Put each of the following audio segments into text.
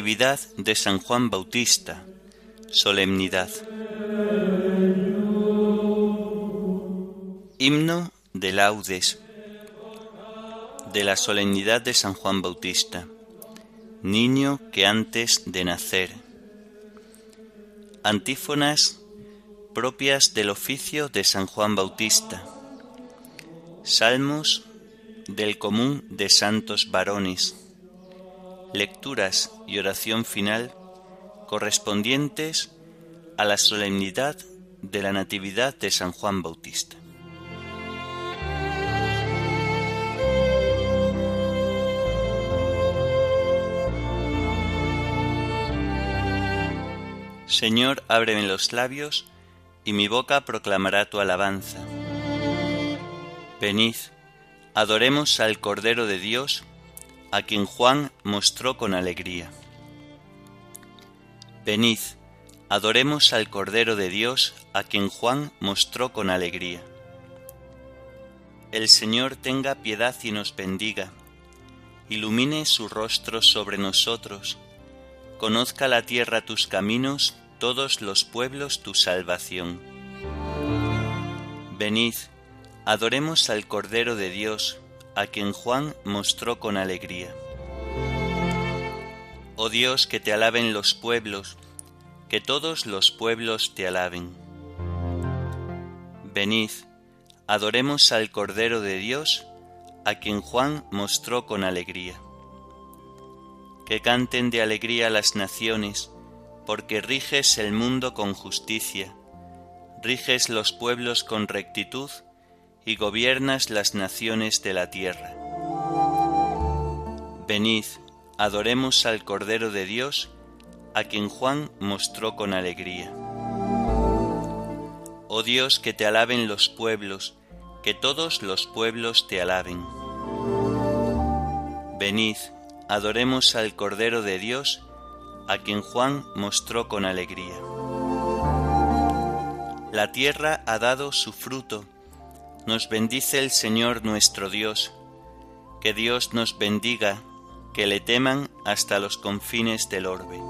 Natividad de San Juan Bautista. Solemnidad. Himno de laudes de la solemnidad de San Juan Bautista, niño que antes de nacer. Antífonas propias del oficio de San Juan Bautista. Salmos del común de santos varones lecturas y oración final correspondientes a la solemnidad de la Natividad de San Juan Bautista. Señor, ábreme los labios, y mi boca proclamará tu alabanza. Venid, adoremos al Cordero de Dios, a quien Juan mostró con alegría. Venid, adoremos al Cordero de Dios, a quien Juan mostró con alegría. El Señor tenga piedad y nos bendiga, ilumine su rostro sobre nosotros, conozca la tierra tus caminos, todos los pueblos tu salvación. Venid, adoremos al Cordero de Dios, a quien Juan mostró con alegría. Oh Dios, que te alaben los pueblos, que todos los pueblos te alaben. Venid, adoremos al Cordero de Dios, a quien Juan mostró con alegría. Que canten de alegría las naciones, porque riges el mundo con justicia, riges los pueblos con rectitud, y gobiernas las naciones de la tierra. Venid, adoremos al Cordero de Dios, a quien Juan mostró con alegría. Oh Dios, que te alaben los pueblos, que todos los pueblos te alaben. Venid, adoremos al Cordero de Dios, a quien Juan mostró con alegría. La tierra ha dado su fruto, nos bendice el Señor nuestro Dios. Que Dios nos bendiga, que le teman hasta los confines del orbe.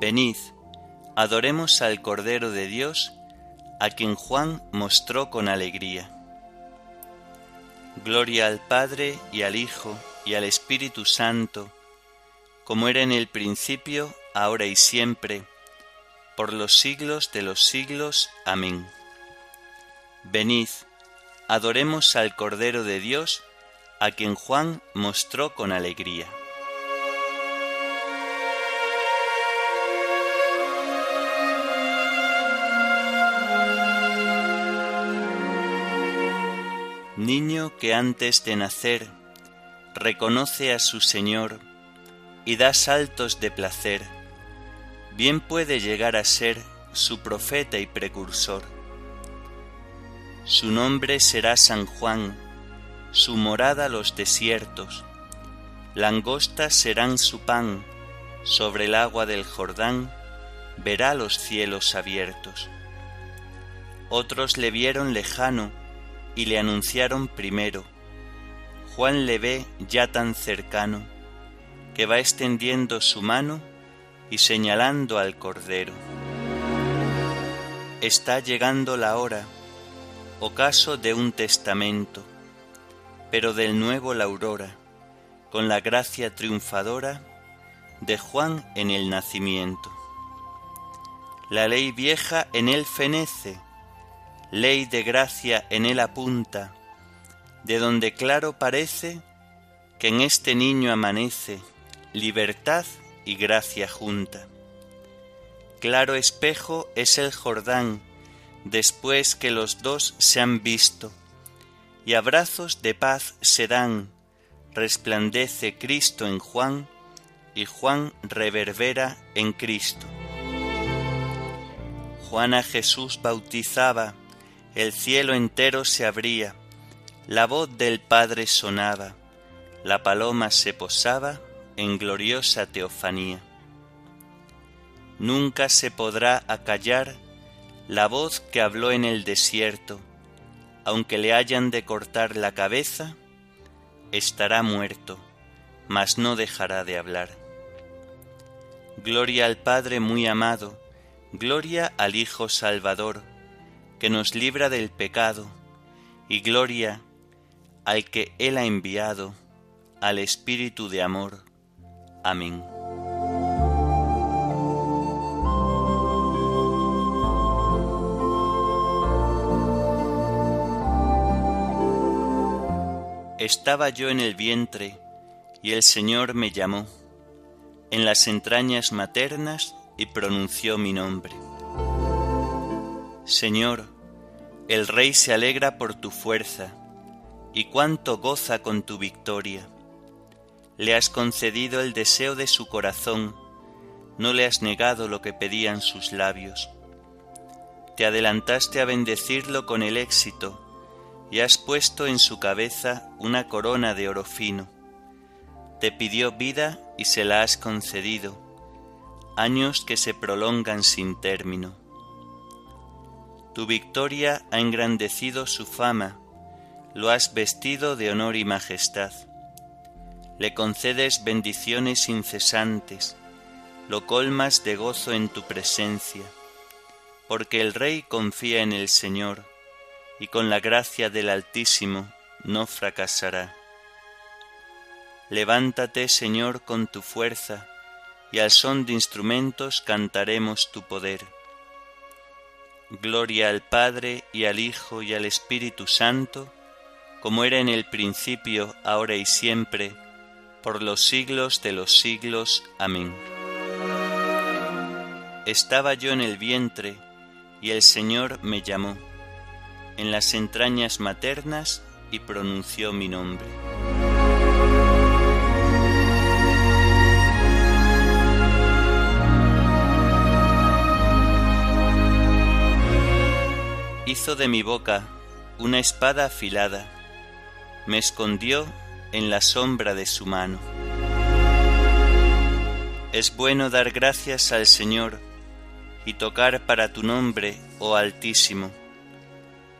Venid, adoremos al Cordero de Dios, a quien Juan mostró con alegría. Gloria al Padre y al Hijo y al Espíritu Santo, como era en el principio, ahora y siempre, por los siglos de los siglos. Amén. Venid, adoremos al Cordero de Dios, a quien Juan mostró con alegría. Niño que antes de nacer reconoce a su Señor y da saltos de placer, bien puede llegar a ser su profeta y precursor su nombre será San Juan, su morada los desiertos. Langostas serán su pan, sobre el agua del Jordán verá los cielos abiertos. Otros le vieron lejano y le anunciaron primero. Juan le ve ya tan cercano, que va extendiendo su mano y señalando al Cordero. Está llegando la hora ocaso de un testamento, pero del nuevo la aurora, con la gracia triunfadora de Juan en el nacimiento. La ley vieja en él fenece, ley de gracia en él apunta, de donde claro parece que en este niño amanece libertad y gracia junta. Claro espejo es el Jordán, después que los dos se han visto, y abrazos de paz se dan, resplandece Cristo en Juan, y Juan reverbera en Cristo. Juan a Jesús bautizaba, el cielo entero se abría, la voz del Padre sonaba, la paloma se posaba en gloriosa teofanía. nunca se podrá acallar la voz que habló en el desierto, aunque le hayan de cortar la cabeza, estará muerto, mas no dejará de hablar. Gloria al Padre muy amado, gloria al Hijo Salvador, que nos libra del pecado, y gloria al que Él ha enviado, al Espíritu de amor. Amén. Estaba yo en el vientre, y el Señor me llamó, en las entrañas maternas, y pronunció mi nombre. Señor, el Rey se alegra por tu fuerza, y cuánto goza con tu victoria. Le has concedido el deseo de su corazón, no le has negado lo que pedían sus labios. Te adelantaste a bendecirlo con el éxito, y has puesto en su cabeza una corona de oro fino. Te pidió vida y se la has concedido, años que se prolongan sin término. Tu victoria ha engrandecido su fama, lo has vestido de honor y majestad. Le concedes bendiciones incesantes, lo colmas de gozo en tu presencia, porque el Rey confía en el Señor, y con la gracia del Altísimo no fracasará. Levántate, Señor, con tu fuerza, y al son de instrumentos cantaremos tu poder. Gloria al Padre y al Hijo y al Espíritu Santo, como era en el principio, ahora y siempre, por los siglos de los siglos. Amén. Estaba yo en el vientre, y el Señor me llamó en las entrañas maternas y pronunció mi nombre. Hizo de mi boca una espada afilada, me escondió en la sombra de su mano. Es bueno dar gracias al Señor y tocar para tu nombre, oh Altísimo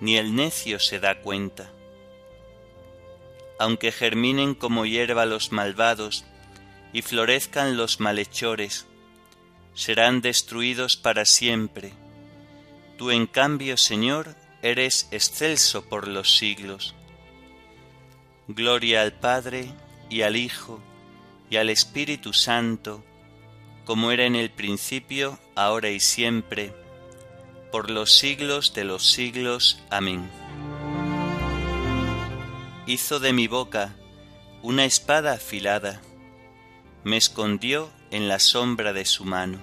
ni el necio se da cuenta. Aunque germinen como hierba los malvados y florezcan los malhechores, serán destruidos para siempre. Tú en cambio, Señor, eres excelso por los siglos. Gloria al Padre y al Hijo y al Espíritu Santo, como era en el principio, ahora y siempre, por los siglos de los siglos. Amén. Hizo de mi boca una espada afilada, me escondió en la sombra de su mano.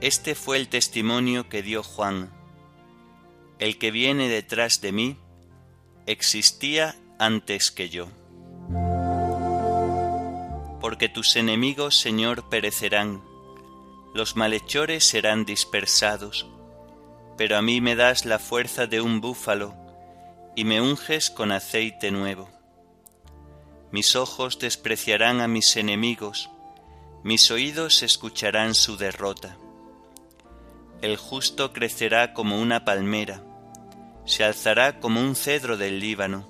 Este fue el testimonio que dio Juan. El que viene detrás de mí existía antes que yo. Porque tus enemigos, Señor, perecerán, los malhechores serán dispersados, pero a mí me das la fuerza de un búfalo y me unges con aceite nuevo. Mis ojos despreciarán a mis enemigos, mis oídos escucharán su derrota. El justo crecerá como una palmera, se alzará como un cedro del Líbano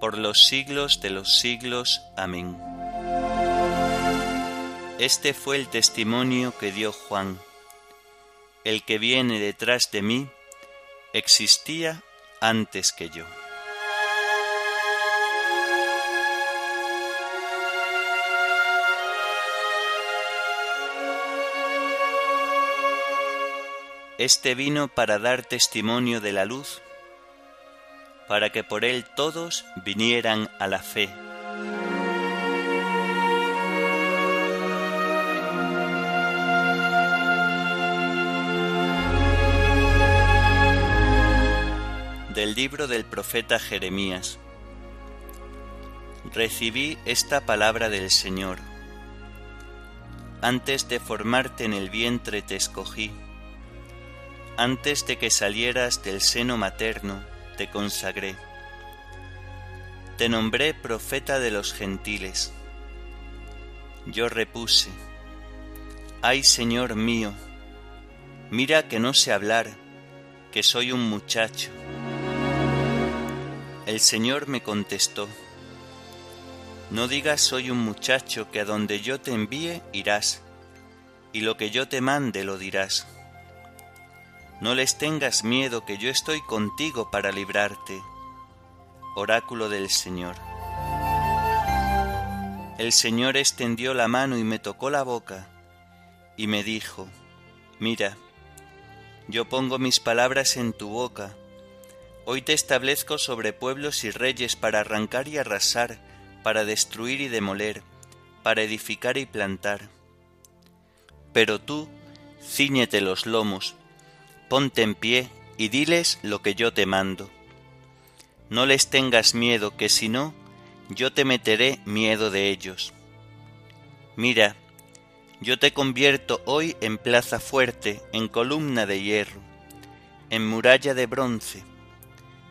por los siglos de los siglos. Amén. Este fue el testimonio que dio Juan. El que viene detrás de mí existía antes que yo. Este vino para dar testimonio de la luz, para que por él todos vinieran a la fe. Del libro del profeta Jeremías. Recibí esta palabra del Señor. Antes de formarte en el vientre te escogí antes de que salieras del seno materno, te consagré. Te nombré profeta de los gentiles. Yo repuse, Ay Señor mío, mira que no sé hablar, que soy un muchacho. El Señor me contestó, No digas soy un muchacho, que a donde yo te envíe irás, y lo que yo te mande lo dirás. No les tengas miedo, que yo estoy contigo para librarte. Oráculo del Señor. El Señor extendió la mano y me tocó la boca, y me dijo, Mira, yo pongo mis palabras en tu boca, hoy te establezco sobre pueblos y reyes para arrancar y arrasar, para destruir y demoler, para edificar y plantar. Pero tú, ciñete los lomos, ponte en pie y diles lo que yo te mando. No les tengas miedo, que si no, yo te meteré miedo de ellos. Mira, yo te convierto hoy en plaza fuerte, en columna de hierro, en muralla de bronce,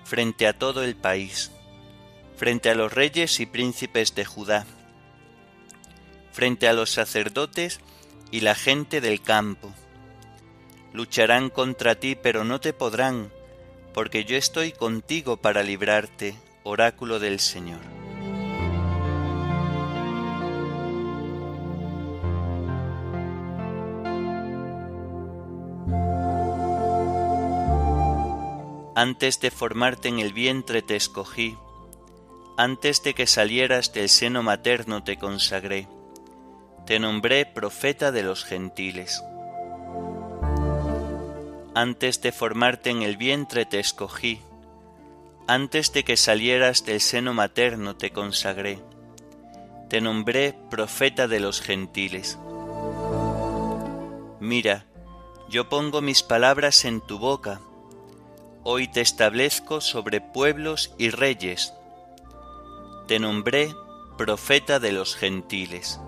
frente a todo el país, frente a los reyes y príncipes de Judá, frente a los sacerdotes y la gente del campo, Lucharán contra ti, pero no te podrán, porque yo estoy contigo para librarte, oráculo del Señor. Antes de formarte en el vientre te escogí, antes de que salieras del seno materno te consagré, te nombré profeta de los gentiles. Antes de formarte en el vientre te escogí, antes de que salieras del seno materno te consagré, te nombré profeta de los gentiles. Mira, yo pongo mis palabras en tu boca, hoy te establezco sobre pueblos y reyes, te nombré profeta de los gentiles.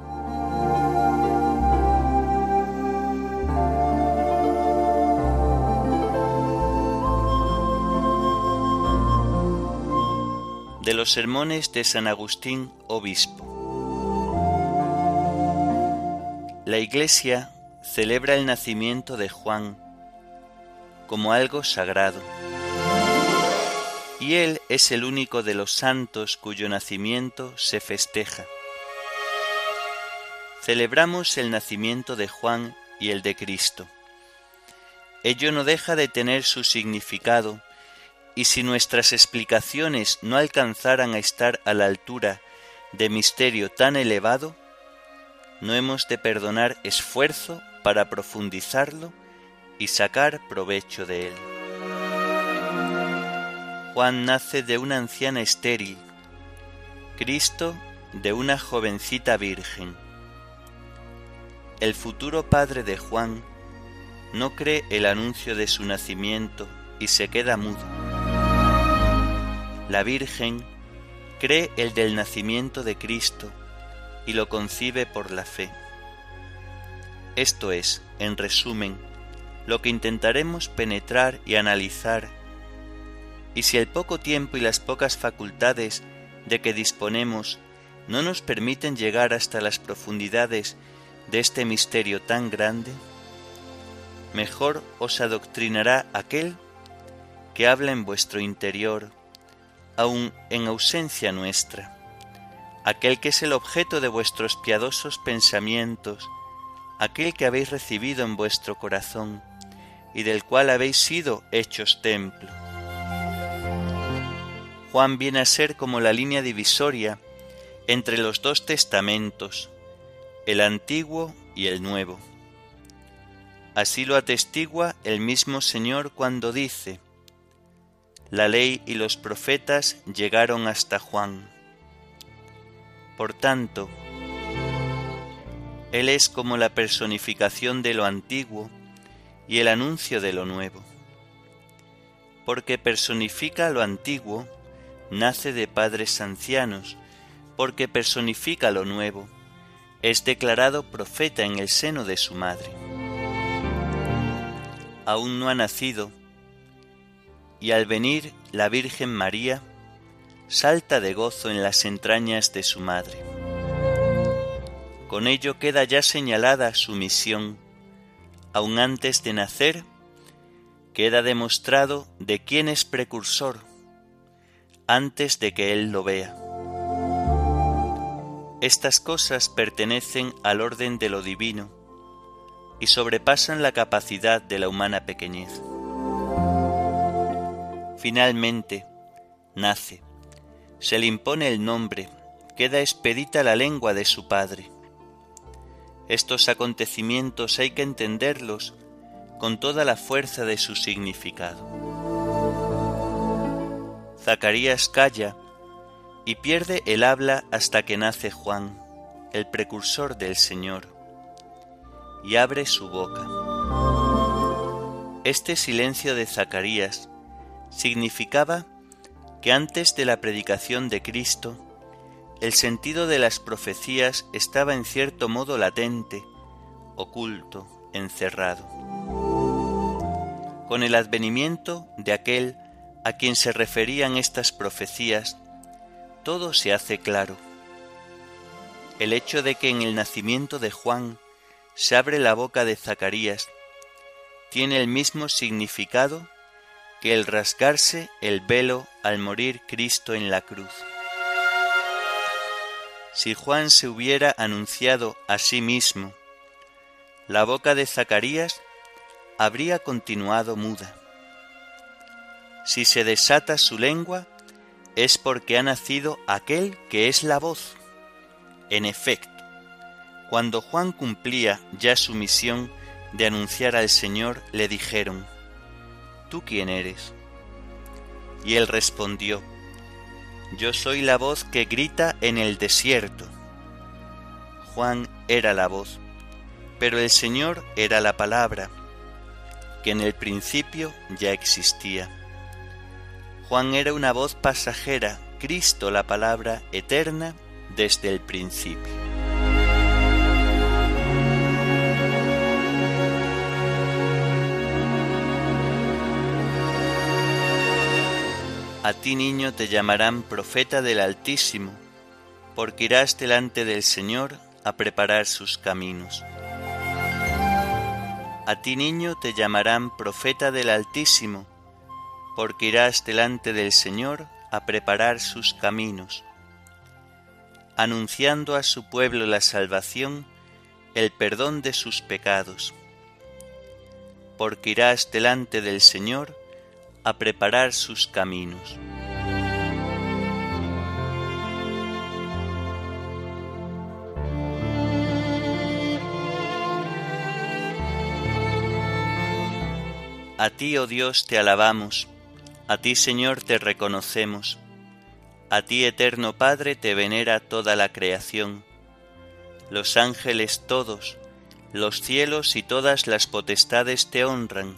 De los sermones de San Agustín, obispo. La Iglesia celebra el nacimiento de Juan como algo sagrado, y él es el único de los santos cuyo nacimiento se festeja. Celebramos el nacimiento de Juan y el de Cristo. Ello no deja de tener su significado y si nuestras explicaciones no alcanzaran a estar a la altura de misterio tan elevado, no hemos de perdonar esfuerzo para profundizarlo y sacar provecho de él. Juan nace de una anciana estéril, Cristo de una jovencita virgen. El futuro padre de Juan no cree el anuncio de su nacimiento y se queda mudo la Virgen cree el del nacimiento de Cristo y lo concibe por la fe. Esto es, en resumen, lo que intentaremos penetrar y analizar, y si el poco tiempo y las pocas facultades de que disponemos no nos permiten llegar hasta las profundidades de este misterio tan grande, mejor os adoctrinará aquel que habla en vuestro interior aun en ausencia nuestra, aquel que es el objeto de vuestros piadosos pensamientos, aquel que habéis recibido en vuestro corazón y del cual habéis sido hechos templo. Juan viene a ser como la línea divisoria entre los dos testamentos, el antiguo y el nuevo. Así lo atestigua el mismo Señor cuando dice, La ley y los profetas llegaron hasta Juan. Por tanto, Él es como la personificación de lo antiguo y el anuncio de lo nuevo. Porque personifica lo antiguo, nace de padres ancianos, porque personifica lo nuevo, es declarado profeta en el seno de su madre. Aún no ha nacido, y al venir la Virgen María, salta de gozo en las entrañas de su madre. Con ello queda ya señalada su misión, aun antes de nacer, queda demostrado de quién es precursor, antes de que él lo vea. Estas cosas pertenecen al orden de lo divino y sobrepasan la capacidad de la humana pequeñez. Finalmente, nace, se le impone el nombre, queda expedita la lengua de su padre. Estos acontecimientos hay que entenderlos con toda la fuerza de su significado. Zacarías calla y pierde el habla hasta que nace Juan, el precursor del Señor, y abre su boca. Este silencio de Zacarías significaba que antes de la predicación de Cristo, el sentido de las profecías estaba en cierto modo latente, oculto, encerrado. Con el advenimiento de aquel a quien se referían estas profecías, todo se hace claro. El hecho de que en el nacimiento de Juan se abre la boca de Zacarías tiene el mismo significado que el rasgarse el velo al morir Cristo en la cruz. Si Juan se hubiera anunciado a sí mismo, la boca de Zacarías habría continuado muda. Si se desata su lengua, es porque ha nacido aquel que es la voz. En efecto, cuando Juan cumplía ya su misión de anunciar al Señor, le dijeron, ¿Tú quién eres? Y él respondió, Yo soy la voz que grita en el desierto. Juan era la voz, pero el Señor era la palabra, que en el principio ya existía. Juan era una voz pasajera, Cristo la palabra eterna desde el principio. A ti niño te llamarán profeta del Altísimo, porque irás delante del Señor a preparar sus caminos. A ti niño te llamarán profeta del Altísimo, porque irás delante del Señor a preparar sus caminos, anunciando a su pueblo la salvación, el perdón de sus pecados. Porque irás delante del Señor a preparar sus caminos. A ti, oh Dios, te alabamos a ti, Señor, te reconocemos. A ti, eterno Padre, te venera toda la creación. Los ángeles todos, los cielos y todas las potestades te honran.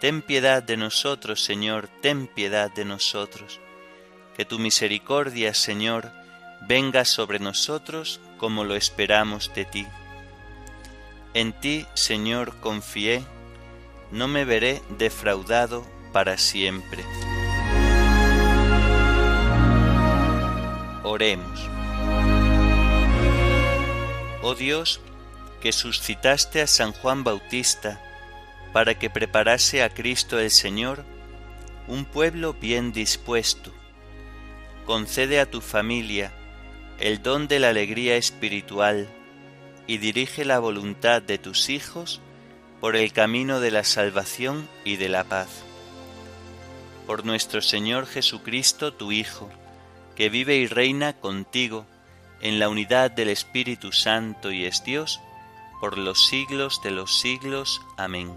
Ten piedad de nosotros, Señor, ten piedad de nosotros. Que tu misericordia, Señor, venga sobre nosotros como lo esperamos de ti. En ti, Señor, confié, no me veré defraudado para siempre. Oremos. Oh Dios, que suscitaste a San Juan Bautista para que preparase a Cristo el Señor, un pueblo bien dispuesto, concede a tu familia el don de la alegría espiritual y dirige la voluntad de tus hijos por el camino de la salvación y de la paz. Por nuestro Señor Jesucristo, tu Hijo, que vive y reina contigo en la unidad del Espíritu Santo y es Dios, por los siglos de los siglos. Amén.